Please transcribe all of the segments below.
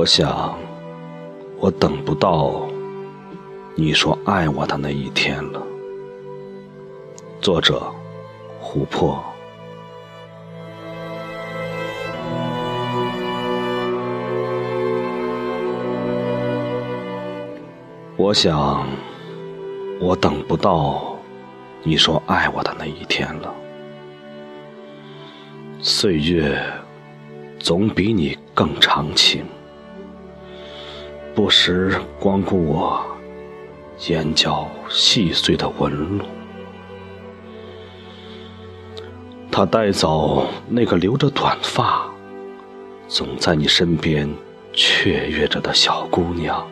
我想，我等不到你说爱我的那一天了。作者：琥珀。我想，我等不到你说爱我的那一天了。岁月总比你更长情，不时光顾我眼角细碎的纹路。他带走那个留着短发、总在你身边雀跃着的小姑娘，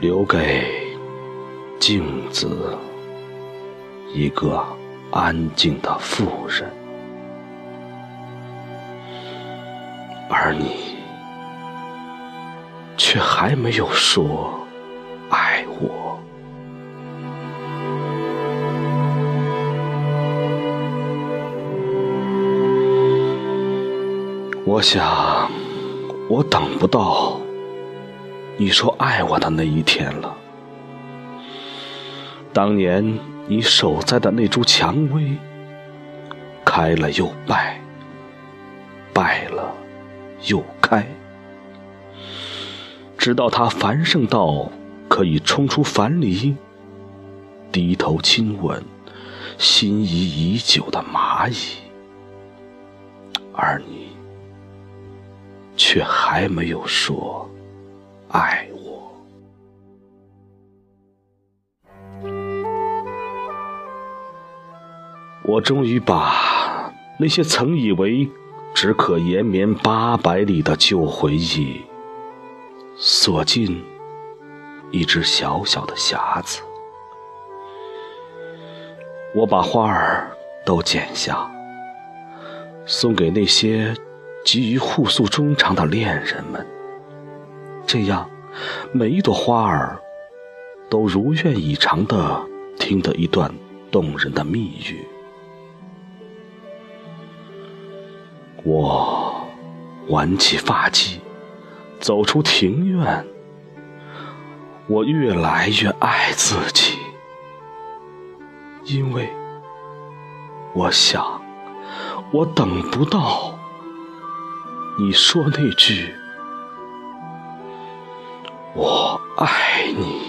留给镜子一个。安静的妇人，而你却还没有说爱我。我想，我等不到你说爱我的那一天了。当年。你守在的那株蔷薇，开了又败，败了又，直到它繁盛到可以冲出樊篱，低头亲吻心仪已久的蚂蚁，而你却还没有说爱我。我终于把那些曾以为只可延绵八百里的旧回忆锁进一只小小的匣子。我把花儿都剪下，送给那些急于互诉衷肠的恋人们。这样，每一朵花儿都如愿以偿的听得一段动人的蜜语。我挽起发髻，走出庭院。我越来越爱自己，因为我想，我等不到你说那句“我爱你”。